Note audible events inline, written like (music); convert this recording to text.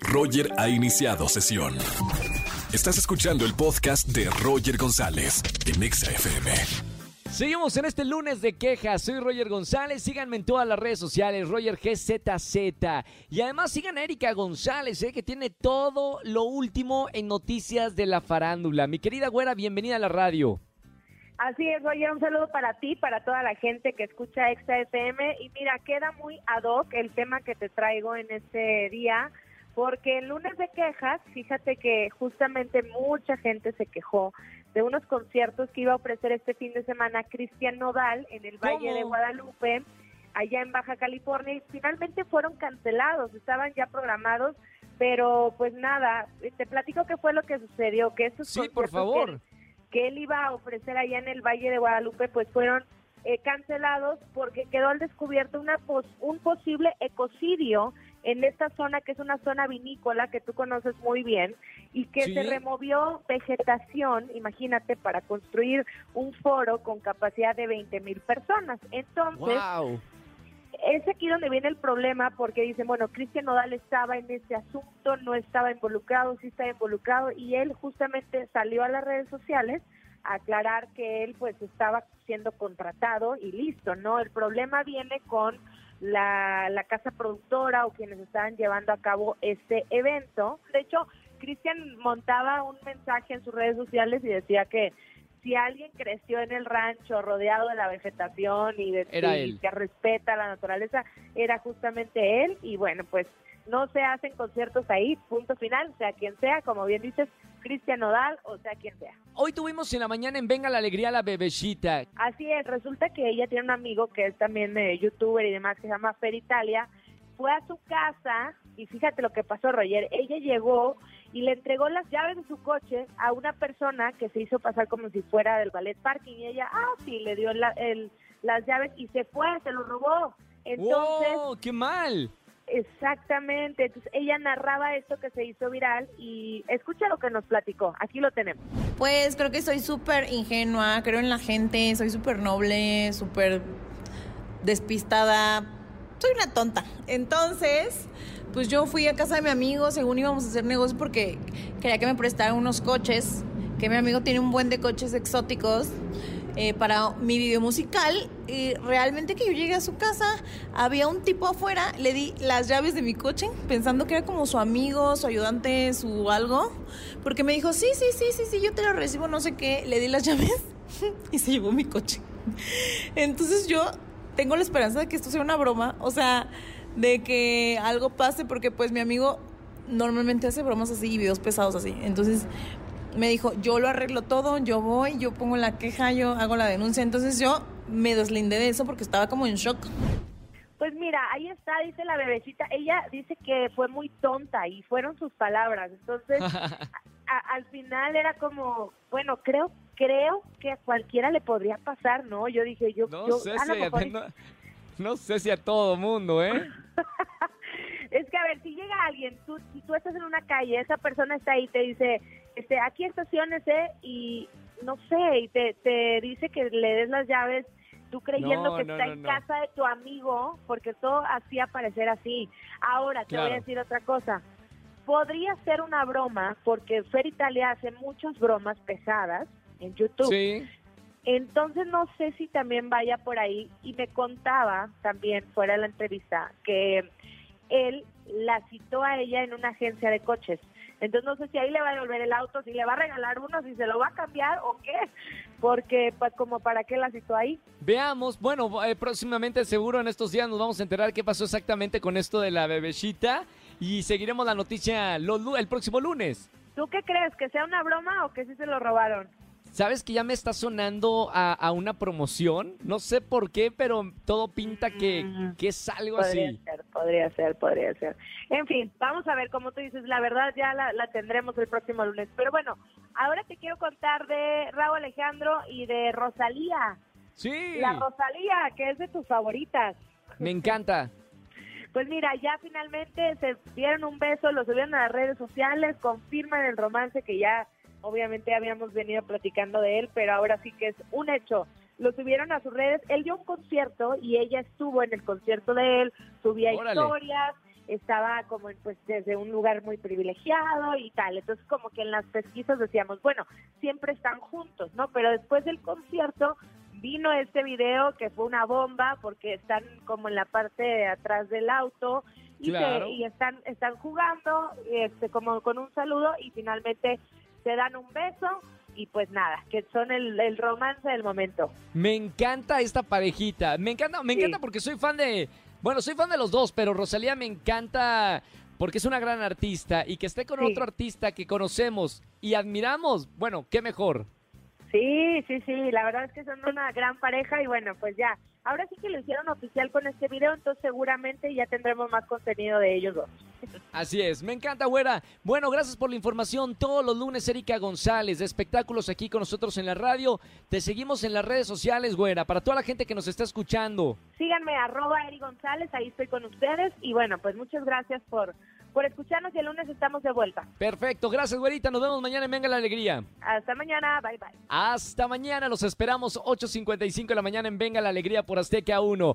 Roger ha iniciado sesión. Estás escuchando el podcast de Roger González en Exa FM. Seguimos en este lunes de quejas. Soy Roger González. Síganme en todas las redes sociales, Roger GZZ. Y además sigan a Erika González, eh, que tiene todo lo último en noticias de la farándula. Mi querida güera, bienvenida a la radio. Así es, Roger, un saludo para ti, para toda la gente que escucha Exa FM. Y mira, queda muy ad hoc el tema que te traigo en este día, porque el lunes de quejas, fíjate que justamente mucha gente se quejó de unos conciertos que iba a ofrecer este fin de semana Cristian Nodal en el Valle de Guadalupe, allá en Baja California, y finalmente fueron cancelados, estaban ya programados, pero pues nada, te platico qué fue lo que sucedió, que estos Sí, por favor. Que, que él iba a ofrecer allá en el Valle de Guadalupe, pues fueron eh, cancelados porque quedó al descubierto una pos- un posible ecocidio en esta zona que es una zona vinícola que tú conoces muy bien y que Sí. se removió vegetación, imagínate, para construir un foro con capacidad de 20 mil personas. Entonces, ¡Wow! es aquí donde viene el problema porque dicen, bueno, Cristian Nodal estaba en ese asunto, no estaba involucrado, sí estaba involucrado y él justamente salió a las redes sociales a aclarar que él pues estaba siendo contratado y listo, ¿no? El problema viene con la, la casa productora o quienes estaban llevando a cabo este evento. De hecho, Cristian montaba un mensaje en sus redes sociales y decía que si alguien creció en el rancho rodeado de la vegetación y de y que respeta la naturaleza, era justamente él y bueno, pues no se hacen conciertos ahí, punto final, sea quien sea, como bien dices, Cristian Nodal o sea quien sea. Hoy tuvimos en la mañana en Venga la Alegría la bebecita. Así es, resulta que ella tiene un amigo que es también eh, youtuber y demás que se llama Fer Italia, fue a su casa y fíjate lo que pasó Roger, ella llegó y le entregó las llaves de su coche a una persona que se hizo pasar como si fuera del ballet parking y ella, ah, sí, le dio la- el- las llaves y se fue, se lo robó. Entonces, ¡Wow! ¡Qué mal! Exactamente, entonces ella narraba esto que se hizo viral y escucha lo que nos platicó, aquí lo tenemos. Pues creo que soy súper ingenua, creo en la gente, soy súper noble, súper despistada. Soy una tonta. Entonces, pues yo fui a casa de mi amigo, según íbamos a hacer negocio porque quería que me prestara unos coches, que mi amigo tiene un buen de coches exóticos eh, para mi video musical. Y realmente que yo llegué a su casa, había un tipo afuera, le di las llaves de mi coche, pensando que era como su amigo, su ayudante, su algo, porque me dijo, sí, sí, sí, sí, sí, yo te lo recibo, no sé qué, le di las llaves (laughs) y se llevó mi coche. Entonces yo tengo la esperanza de que esto sea una broma, o sea, de que algo pase, porque pues mi amigo normalmente hace bromas así y videos pesados así. Entonces me dijo, yo lo arreglo todo, yo voy, yo pongo la queja, yo hago la denuncia. Entonces yo me deslindé de eso porque estaba como en shock. Pues mira, ahí está, dice la bebecita. Ella dice que fue muy tonta y fueron sus palabras. Entonces, (laughs) a- al final era como, bueno, creo creo que a cualquiera le podría pasar, ¿no? Yo dije, yo, No yo sé si a, no, no sé si a todo mundo, ¿eh? (laughs) Es que a ver, si llega alguien, tú, si tú estás en una calle, esa persona está ahí, te dice, este, aquí estaciones, y no sé, y te, te dice que le des las llaves, tú creyendo No, que no, está no, en casa de tu amigo, porque todo hacía parecer así. Ahora, te voy a decir otra cosa. Podría ser una broma, porque Fer Italia hace muchas bromas pesadas en YouTube. Sí. Entonces no sé si también vaya por ahí y me contaba también fuera de la entrevista que él la citó a ella en una agencia de coches. Entonces no sé si ahí le va a devolver el auto, si le va a regalar uno, si se lo va a cambiar o qué, porque pues como para qué la citó ahí. Veamos, bueno, eh, próximamente seguro en estos días nos vamos a enterar qué pasó exactamente con esto de la bebecita y seguiremos la noticia el próximo lunes. ¿Tú qué crees? ¿Que sea una broma o que sí se lo robaron? ¿Sabes que ya me está sonando a, a una promoción? No sé por qué, pero todo pinta que, Mm. que es algo Podría así. ser, podría ser, podría ser. En fin, vamos a ver, como tú dices, la verdad ya la, la tendremos el próximo lunes. Pero bueno, ahora te quiero contar de Raúl Alejandro y de Rosalía. Sí, La Rosalía, que es de tus favoritas. me (laughs) encanta. Pues mira, ya finalmente se dieron un beso, lo subieron a las redes sociales, confirman el romance que ya obviamente habíamos venido platicando de él, pero ahora sí que es un hecho. Lo subieron a sus redes, él dio un concierto y ella estuvo en el concierto de él, subía Órale. historias estaba como pues desde un lugar muy privilegiado y tal. Entonces como que en las pesquisas decíamos, bueno, siempre están juntos, ¿no? Pero después del concierto vino este video que fue una bomba porque están como en la parte de atrás del auto y, y están están jugando este como con un saludo y finalmente se dan un beso y pues nada, que son el, romance del momento. Me encanta esta parejita, me encanta, me encanta porque soy fan de, bueno, soy fan de los dos, pero Rosalía me encanta porque es una gran artista y que esté con otro artista que conocemos y admiramos, bueno, qué mejor. Sí, sí, sí, la verdad es que son una gran pareja y bueno, pues ya, ahora sí que lo hicieron oficial con este video, entonces seguramente ya tendremos más contenido de ellos dos. Así es, me encanta, güera. Bueno, gracias por la información. Todos los lunes, Erika González, de espectáculos aquí con nosotros en la radio. Te seguimos en las redes sociales, güera, para toda la gente que nos está escuchando. Síganme, arroba Eri González, ahí estoy con ustedes. Y bueno, pues muchas gracias por por escucharnos y el lunes estamos de vuelta. Perfecto, gracias, güerita. Nos vemos mañana en Venga la Alegría. Hasta mañana, bye bye. Hasta mañana, los esperamos 8.55 de la mañana en Venga la Alegría por Azteca 1.